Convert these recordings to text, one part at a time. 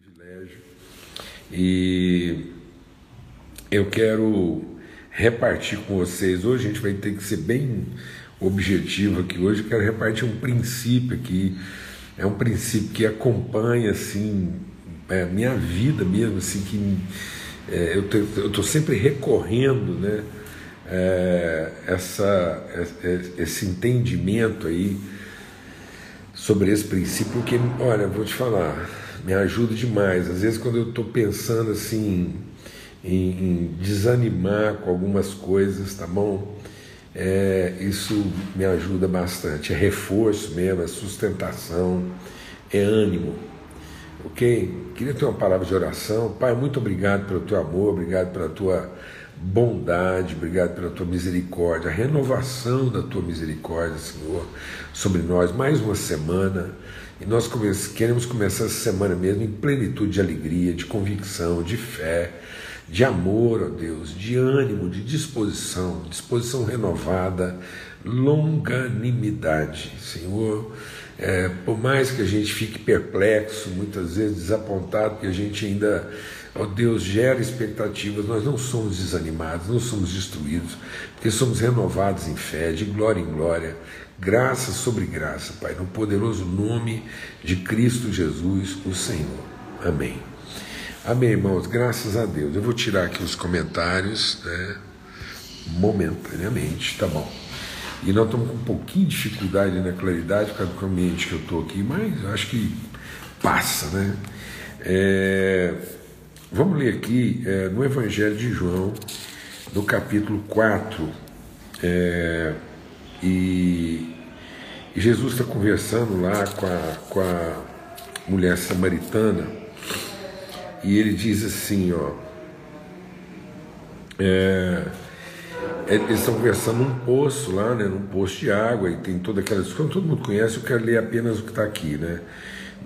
privilégio e eu quero repartir com vocês. Hoje a gente vai ter que ser bem objetivo aqui. Hoje eu quero repartir um princípio aqui. É um princípio que acompanha assim é, minha vida mesmo, assim que é, eu estou sempre recorrendo, né? É, essa, é, esse entendimento aí sobre esse princípio, porque, olha, vou te falar, me ajuda demais. Às vezes, quando eu estou pensando assim, em, em, desanimar com algumas coisas, tá bom? É, isso me ajuda bastante. É reforço mesmo, é sustentação, é ânimo. Ok? Queria ter uma palavra de oração. Pai, muito obrigado pelo teu amor, obrigado pela tua bondade, obrigado pela tua misericórdia, a renovação da tua misericórdia, Senhor, sobre nós. Mais uma semana e nós queremos começar essa semana mesmo em plenitude de alegria, de convicção, de fé, de amor, ó Deus, de ânimo, de disposição, disposição renovada, longanimidade, Senhor. É, por mais que a gente fique perplexo, muitas vezes desapontado, que a gente ainda Ó Deus, gera expectativas, nós não somos desanimados, não somos destruídos, porque somos renovados em fé, de glória em glória, graça sobre graça, Pai, no poderoso nome de Cristo Jesus, o Senhor. Amém. Amém, irmãos, graças a Deus. Eu vou tirar aqui os comentários, né, momentaneamente, tá bom. E nós estamos com um pouquinho de dificuldade na claridade por causa do ambiente que eu estou aqui, mas acho que passa, né? É, Vamos ler aqui é, no Evangelho de João, no capítulo 4, é, e, e, Jesus está conversando lá com a, com a mulher samaritana, e ele diz assim, ó, é, é eles estão conversando num poço lá, né, num poço de água, e tem toda aquela discussão, todo mundo conhece, eu quero ler apenas o que está aqui, né?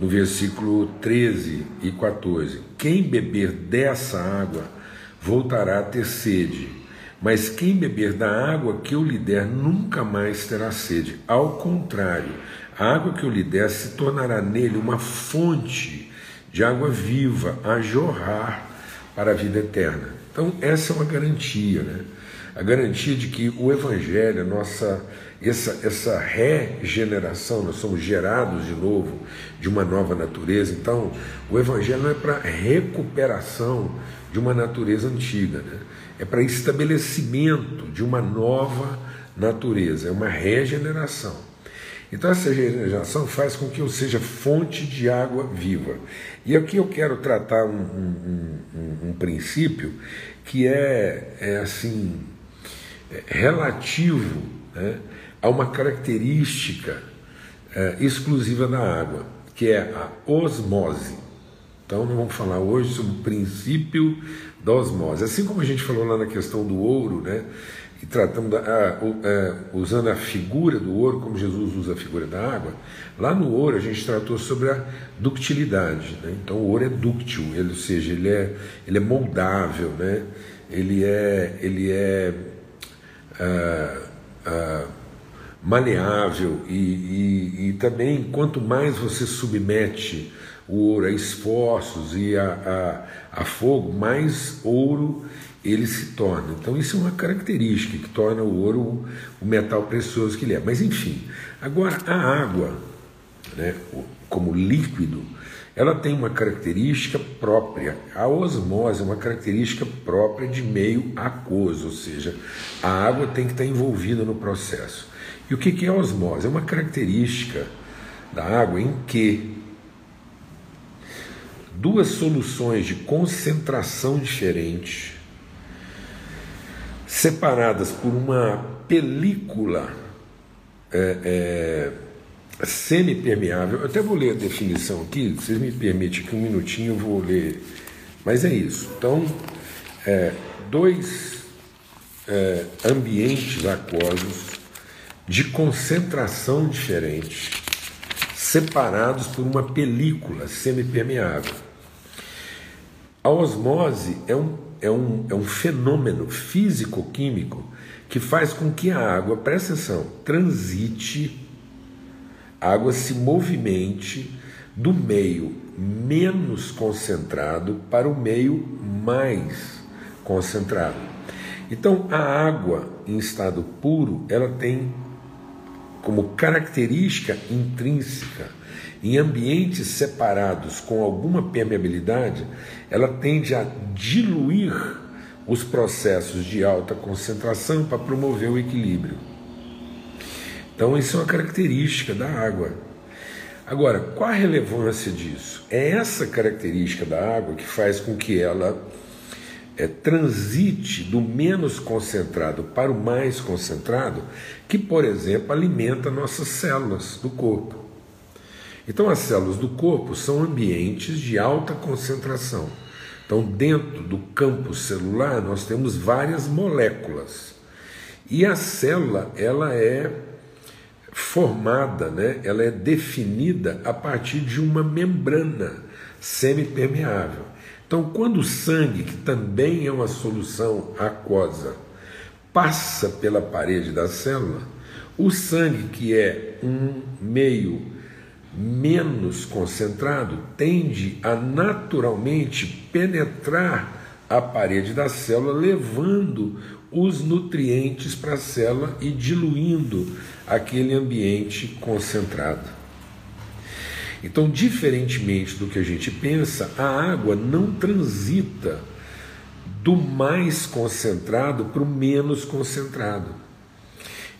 no versículo 13 e 14: Quem beber dessa água voltará a ter sede, mas quem beber da água que eu lhe der nunca mais terá sede. Ao contrário, a água que eu lhe der se tornará nele uma fonte de água viva a jorrar para a vida eterna. Então, essa é uma garantia, né? A garantia de que o Evangelho, a nossa essa, essa regeneração, nós somos gerados de novo de uma nova natureza. Então, o Evangelho não é para recuperação de uma natureza antiga, né? é para estabelecimento de uma nova natureza, é uma regeneração. Então, essa regeneração faz com que eu seja fonte de água viva. E aqui eu quero tratar um, um, um, um princípio que é, é assim, é relativo né, há uma característica é, exclusiva da água, que é a osmose. Então, nós vamos falar hoje sobre o princípio da osmose. Assim como a gente falou lá na questão do ouro, né? E tratamos da, a, é, usando a figura do ouro, como Jesus usa a figura da água, lá no ouro a gente tratou sobre a ductilidade. Né? Então, o ouro é dúctil, ele, ou seja, ele é, ele é moldável, né? ele é, ele é uh, uh, maleável e, e, e, também quanto mais você submete o ouro a esforços e a, a, a, fogo, mais ouro ele se torna. Então isso é uma característica que torna o ouro o, metal precioso que ele é. Mas enfim, agora a água, né, como líquido, ela tem uma característica própria. A osmose é uma característica própria de meio aquoso, ou seja, a água tem que estar envolvida no processo. E o que é osmose? É uma característica da água em que duas soluções de concentração diferente, separadas por uma película é, é, semipermeável. Eu até vou ler a definição aqui, vocês me permitem que um minutinho eu vou ler. Mas é isso. Então, é, dois é, ambientes aquosos de concentração diferente, separados por uma película semipermeável. A osmose é um, é um, é um fenômeno físico-químico que faz com que a água, presta atenção, transite, a água se movimente do meio menos concentrado para o meio mais concentrado. Então, a água em estado puro, ela tem como característica intrínseca em ambientes separados com alguma permeabilidade, ela tende a diluir os processos de alta concentração para promover o equilíbrio. Então, isso é uma característica da água. Agora, qual a relevância disso? É essa característica da água que faz com que ela é, transite do menos concentrado para o mais concentrado, que, por exemplo, alimenta nossas células do corpo. Então, as células do corpo são ambientes de alta concentração. Então, dentro do campo celular, nós temos várias moléculas. E a célula, ela é formada, né? ela é definida a partir de uma membrana semipermeável. Então, quando o sangue, que também é uma solução aquosa, passa pela parede da célula, o sangue, que é um meio menos concentrado tende a naturalmente penetrar a parede da célula, levando os nutrientes para a célula e diluindo aquele ambiente concentrado. Então, diferentemente do que a gente pensa, a água não transita do mais concentrado para o menos concentrado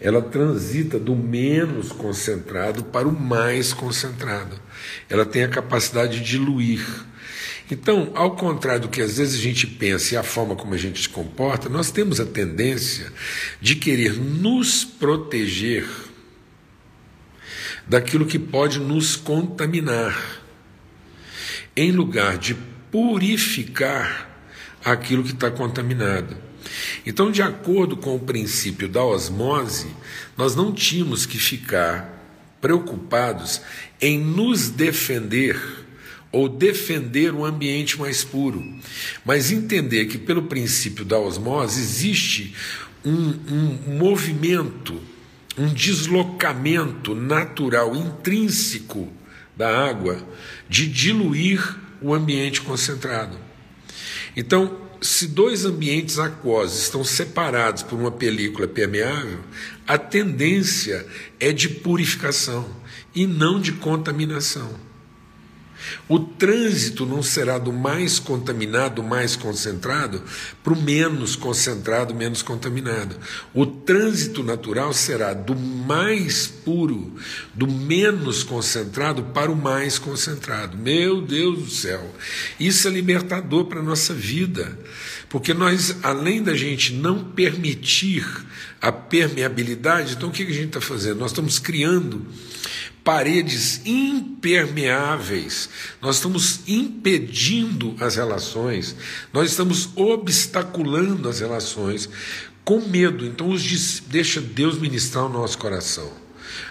ela transita do menos concentrado para o mais concentrado. Ela tem a capacidade de diluir. Então, ao contrário do que às vezes a gente pensa e a forma como a gente se comporta, nós temos a tendência de querer nos proteger daquilo que pode nos contaminar, em lugar de purificar aquilo que está contaminado. Então, de acordo com o princípio da osmose, nós não tínhamos que ficar preocupados em nos defender ou defender um ambiente mais puro, mas entender que, pelo princípio da osmose, existe um, um movimento, um deslocamento natural, intrínseco da água, de diluir o ambiente concentrado. Então, se dois ambientes aquosos estão separados por uma película permeável, a tendência é de purificação e não de contaminação. O trânsito não será do mais contaminado, mais concentrado, para o menos concentrado, menos contaminado. O trânsito natural será do mais puro, do menos concentrado, para o mais concentrado. Meu Deus do céu! Isso é libertador para a nossa vida, porque nós, além da gente não permitir a permeabilidade, então o que a gente está fazendo? Nós estamos criando paredes impermeáveis, nós estamos impedindo as relações, nós estamos obstaculando as relações com medo. Então, os, deixa Deus ministrar o nosso coração.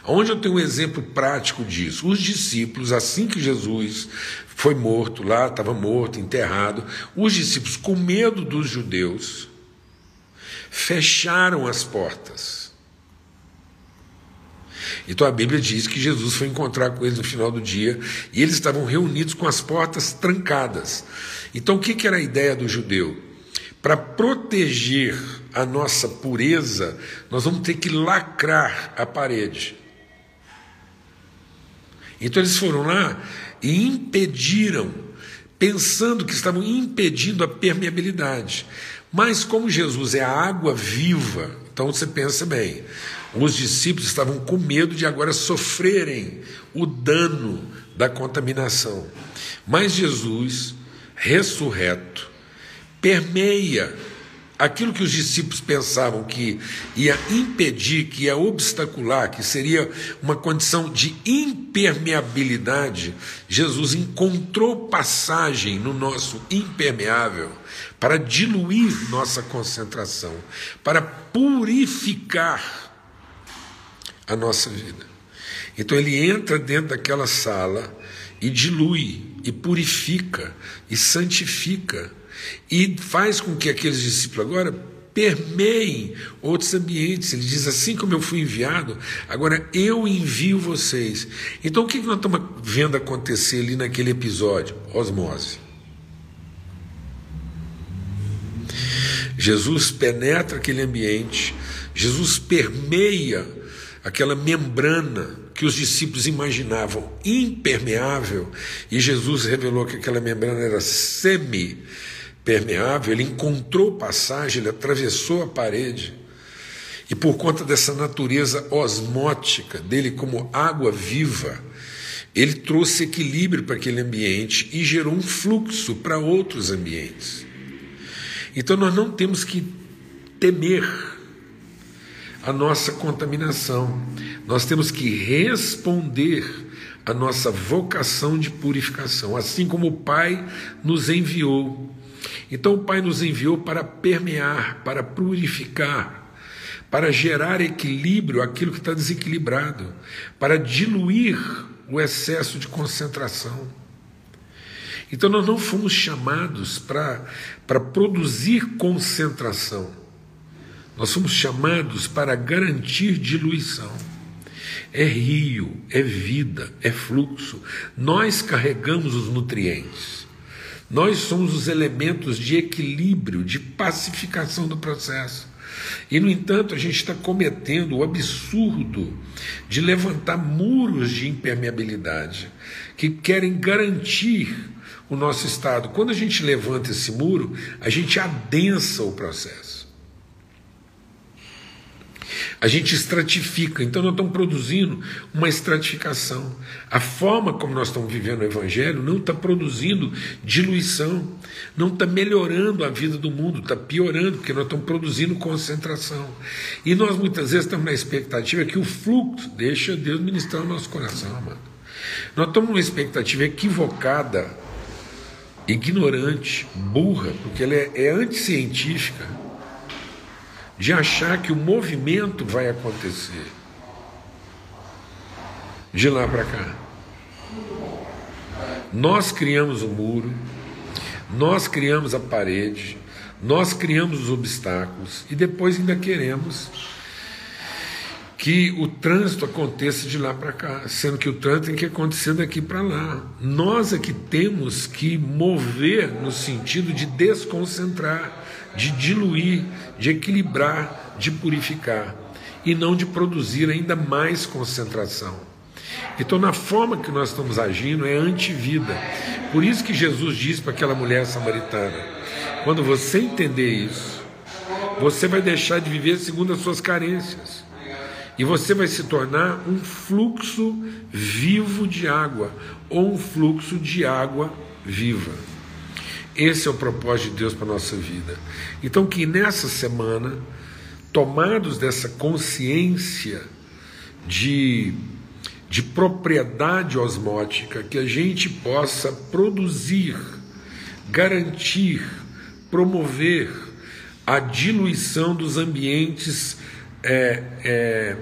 Onde eu tenho um exemplo prático disso? Os discípulos, assim que Jesus foi morto lá, estava morto, enterrado, os discípulos, com medo dos judeus, fecharam as portas então a Bíblia diz que Jesus foi encontrar com eles no final do dia e eles estavam reunidos com as portas trancadas. Então o que, que era a ideia do judeu? Para proteger a nossa pureza, nós vamos ter que lacrar a parede. Então eles foram lá e impediram, pensando que estavam impedindo a permeabilidade. Mas como Jesus é a água viva, então você pensa bem, os discípulos estavam com medo de agora sofrerem o dano da contaminação. Mas Jesus, ressurreto, permeia aquilo que os discípulos pensavam que ia impedir, que ia obstacular, que seria uma condição de impermeabilidade, Jesus encontrou passagem no nosso impermeável para diluir nossa concentração, para purificar a nossa vida. Então ele entra dentro daquela sala e dilui, e purifica, e santifica, e faz com que aqueles discípulos agora permeiem outros ambientes. Ele diz assim como eu fui enviado, agora eu envio vocês. Então o que nós estamos vendo acontecer ali naquele episódio? Osmose. Jesus penetra aquele ambiente, Jesus permeia aquela membrana que os discípulos imaginavam impermeável, e Jesus revelou que aquela membrana era semi-permeável, ele encontrou passagem, ele atravessou a parede. E por conta dessa natureza osmótica dele como água viva, ele trouxe equilíbrio para aquele ambiente e gerou um fluxo para outros ambientes. Então nós não temos que temer a nossa contaminação. Nós temos que responder à nossa vocação de purificação, assim como o Pai nos enviou. Então o Pai nos enviou para permear, para purificar, para gerar equilíbrio aquilo que está desequilibrado, para diluir o excesso de concentração. Então nós não fomos chamados para produzir concentração, nós fomos chamados para garantir diluição. É rio, é vida, é fluxo. Nós carregamos os nutrientes. Nós somos os elementos de equilíbrio, de pacificação do processo. E, no entanto, a gente está cometendo o absurdo de levantar muros de impermeabilidade que querem garantir o nosso estado. Quando a gente levanta esse muro, a gente adensa o processo. A gente estratifica, então nós estamos produzindo uma estratificação. A forma como nós estamos vivendo o Evangelho não está produzindo diluição, não está melhorando a vida do mundo, está piorando, porque nós estamos produzindo concentração. E nós muitas vezes estamos na expectativa que o fluxo deixa Deus ministrar o nosso coração, amado. Nós estamos numa expectativa equivocada ignorante, burra, porque ela é, é anticientífica, de achar que o movimento vai acontecer de lá para cá. Nós criamos o muro, nós criamos a parede, nós criamos os obstáculos e depois ainda queremos que o trânsito aconteça de lá para cá, sendo que o trânsito tem que acontecer daqui para lá. Nós é que temos que mover no sentido de desconcentrar, de diluir, de equilibrar, de purificar, e não de produzir ainda mais concentração. Então, na forma que nós estamos agindo, é antivida. Por isso que Jesus disse para aquela mulher samaritana: quando você entender isso, você vai deixar de viver segundo as suas carências. E você vai se tornar um fluxo vivo de água, ou um fluxo de água viva. Esse é o propósito de Deus para a nossa vida. Então, que nessa semana, tomados dessa consciência de, de propriedade osmótica, que a gente possa produzir, garantir, promover a diluição dos ambientes é, é,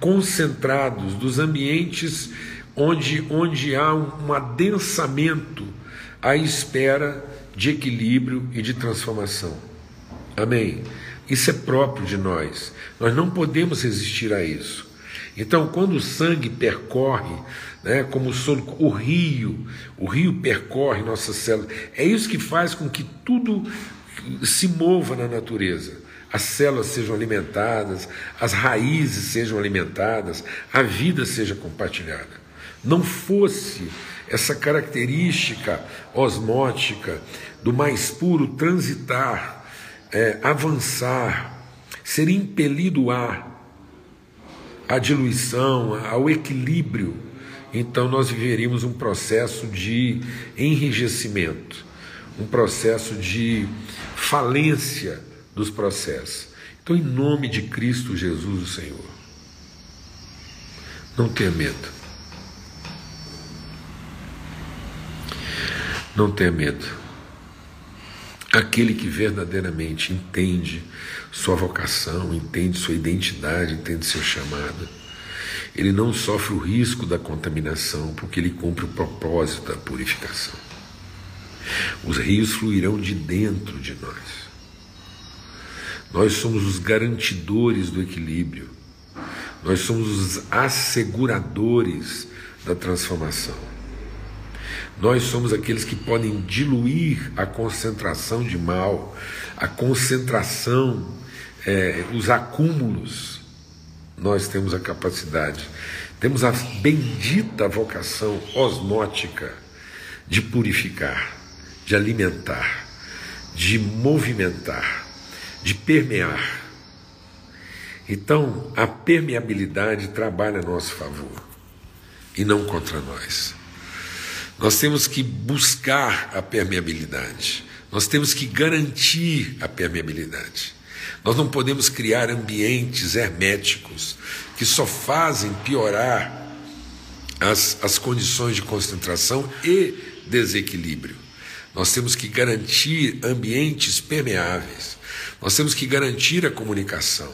concentrados, dos ambientes onde, onde há um adensamento à espera de equilíbrio e de transformação. Amém? Isso é próprio de nós. Nós não podemos resistir a isso. Então, quando o sangue percorre, né, como o, o rio, o rio percorre nossas células, é isso que faz com que tudo se mova na natureza as células sejam alimentadas, as raízes sejam alimentadas, a vida seja compartilhada. Não fosse essa característica osmótica do mais puro transitar, é, avançar, ser impelido a à diluição, ao equilíbrio, então nós viveríamos um processo de enrijecimento, um processo de falência dos processos. Então, em nome de Cristo Jesus, o Senhor, não tenha medo. Não tenha medo. Aquele que verdadeiramente entende sua vocação, entende sua identidade, entende seu chamado, ele não sofre o risco da contaminação, porque ele cumpre o propósito da purificação. Os rios fluirão de dentro de nós Nós somos os garantidores do equilíbrio. Nós somos os asseguradores da transformação. Nós somos aqueles que podem diluir a concentração de mal, a concentração, é, os acúmulos. Nós temos a capacidade, temos a bendita vocação osmótica de purificar, de alimentar, de movimentar, de permear. Então, a permeabilidade trabalha a nosso favor e não contra nós. Nós temos que buscar a permeabilidade, nós temos que garantir a permeabilidade. Nós não podemos criar ambientes herméticos que só fazem piorar as, as condições de concentração e desequilíbrio. Nós temos que garantir ambientes permeáveis, nós temos que garantir a comunicação,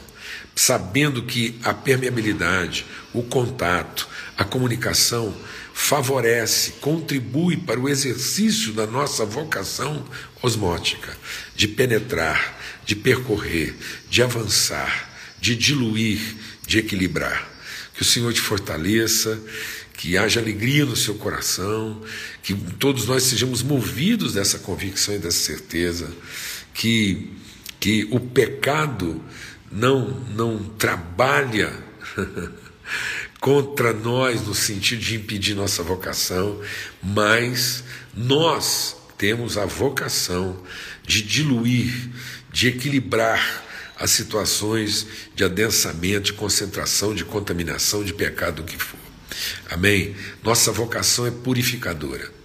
sabendo que a permeabilidade, o contato, a comunicação favorece, contribui para o exercício da nossa vocação osmótica, de penetrar, de percorrer, de avançar, de diluir, de equilibrar. Que o Senhor te fortaleça, que haja alegria no seu coração, que todos nós sejamos movidos dessa convicção e dessa certeza, que, que o pecado não, não trabalha contra nós no sentido de impedir nossa vocação, mas nós temos a vocação de diluir, de equilibrar as situações de adensamento, de concentração, de contaminação, de pecado, o que for. Amém? Nossa vocação é purificadora.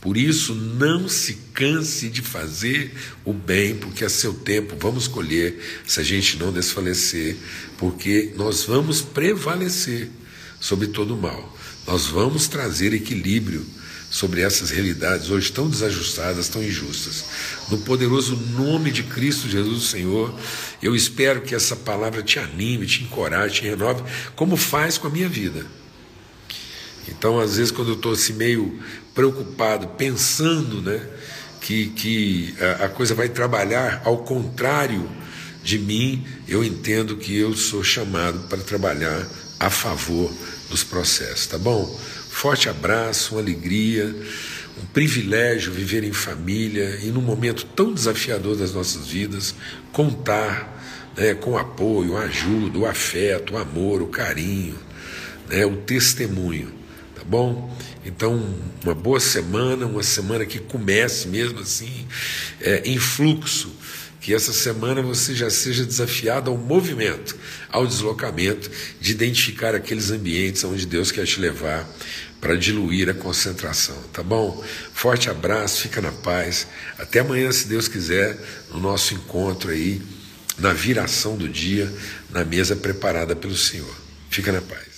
Por isso, não se canse de fazer o bem, porque a seu tempo vamos colher, se a gente não desfalecer, porque nós vamos prevalecer sobre todo o mal. Nós vamos trazer equilíbrio sobre essas realidades hoje tão desajustadas, tão injustas. No poderoso nome de Cristo Jesus, Senhor, eu espero que essa palavra te anime, te encoraje, te renove, como faz com a minha vida. Então, às vezes, quando eu estou assim meio preocupado, pensando né, que, que a, a coisa vai trabalhar ao contrário de mim, eu entendo que eu sou chamado para trabalhar a favor dos processos, tá bom? Forte abraço, uma alegria, um privilégio viver em família e num momento tão desafiador das nossas vidas, contar né, com o apoio, a ajuda, o afeto, o amor, o carinho, né, o testemunho, bom? Então, uma boa semana, uma semana que comece mesmo assim, é, em fluxo que essa semana você já seja desafiado ao movimento, ao deslocamento, de identificar aqueles ambientes onde Deus quer te levar para diluir a concentração, tá bom? Forte abraço, fica na paz. Até amanhã, se Deus quiser, no nosso encontro aí, na viração do dia, na mesa preparada pelo Senhor. Fica na paz.